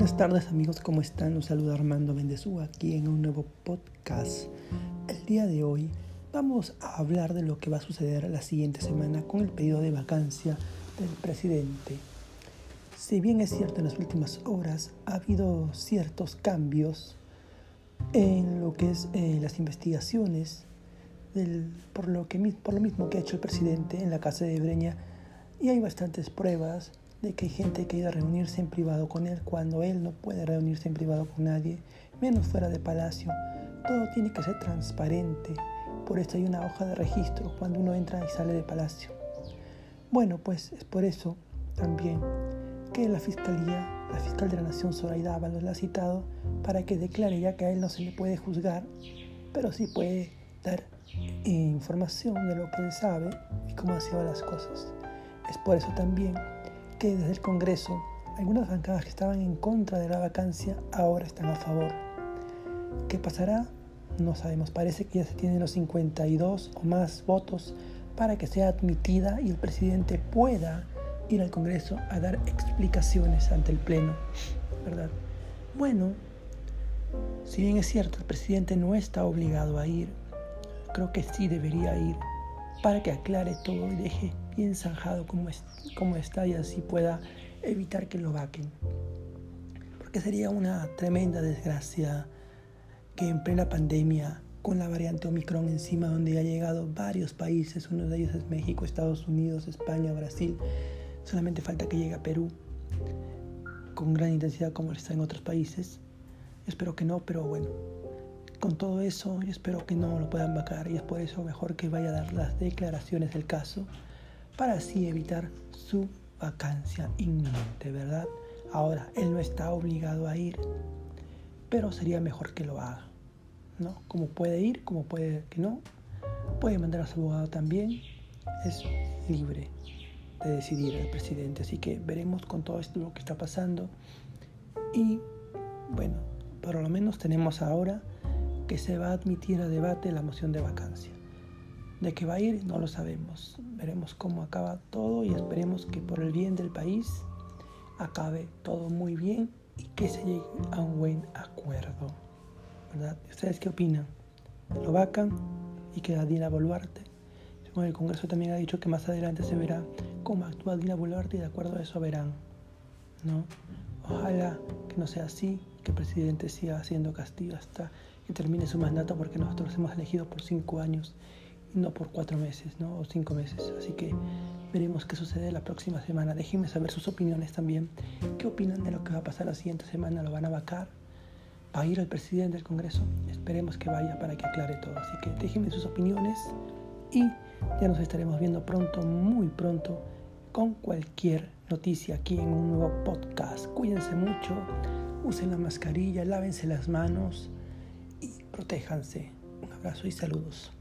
Buenas tardes amigos, ¿cómo están? Los saluda Armando Bendezú aquí en un nuevo podcast. El día de hoy vamos a hablar de lo que va a suceder la siguiente semana con el pedido de vacancia del presidente. Si bien es cierto en las últimas horas ha habido ciertos cambios en lo que es eh, las investigaciones por, lo que, por lo mismo que ha hecho el presidente en la casa de Breña y hay bastantes pruebas de que hay gente que a reunirse en privado con él cuando él no puede reunirse en privado con nadie, menos fuera de palacio. Todo tiene que ser transparente, por eso hay una hoja de registro cuando uno entra y sale de palacio. Bueno, pues es por eso también que la Fiscalía, la fiscal de la Nación Zoraida Ábalos la ha citado para que declare ya que a él no se le puede juzgar, pero sí puede dar información de lo que él sabe y cómo han sido las cosas. Es por eso también que desde el Congreso algunas bancadas que estaban en contra de la vacancia ahora están a favor. ¿Qué pasará? No sabemos. Parece que ya se tienen los 52 o más votos para que sea admitida y el presidente pueda ir al Congreso a dar explicaciones ante el Pleno. ¿Verdad? Bueno, si bien es cierto, el presidente no está obligado a ir, creo que sí debería ir para que aclare todo y deje bien zanjado como, es, como está y así pueda evitar que lo vaquen. Porque sería una tremenda desgracia que en plena pandemia, con la variante Omicron encima, donde ha llegado varios países, uno de ellos es México, Estados Unidos, España, Brasil, solamente falta que llegue a Perú, con gran intensidad como está en otros países. Espero que no, pero bueno, con todo eso, yo espero que no lo puedan vacar y es por eso mejor que vaya a dar las declaraciones del caso para así evitar su vacancia inminente, ¿verdad? Ahora, él no está obligado a ir, pero sería mejor que lo haga, ¿no? Como puede ir, como puede que no, puede mandar a su abogado también, es libre de decidir el presidente, así que veremos con todo esto lo que está pasando y bueno, por lo menos tenemos ahora que se va a admitir a debate la moción de vacancia. De qué va a ir no lo sabemos. Veremos cómo acaba todo y esperemos que por el bien del país acabe todo muy bien y que se llegue a un buen acuerdo. ¿Verdad? ¿Ustedes qué opinan? ¿Lo vacan y queda Dina Boluarte? Bueno, el Congreso también ha dicho que más adelante se verá cómo actúa Dina Boluarte y de acuerdo a eso verán. ¿no? Ojalá que no sea así, que el presidente siga haciendo castigo hasta termine su mandato porque nosotros hemos elegido por cinco años y no por cuatro meses ¿no? o cinco meses. Así que veremos qué sucede la próxima semana. Déjenme saber sus opiniones también. ¿Qué opinan de lo que va a pasar la siguiente semana? ¿Lo van a vacar? ¿Va a ir el presidente del Congreso? Esperemos que vaya para que aclare todo. Así que déjenme sus opiniones y ya nos estaremos viendo pronto, muy pronto, con cualquier noticia aquí en un nuevo podcast. Cuídense mucho, usen la mascarilla, lávense las manos protéjanse. Un abrazo y saludos.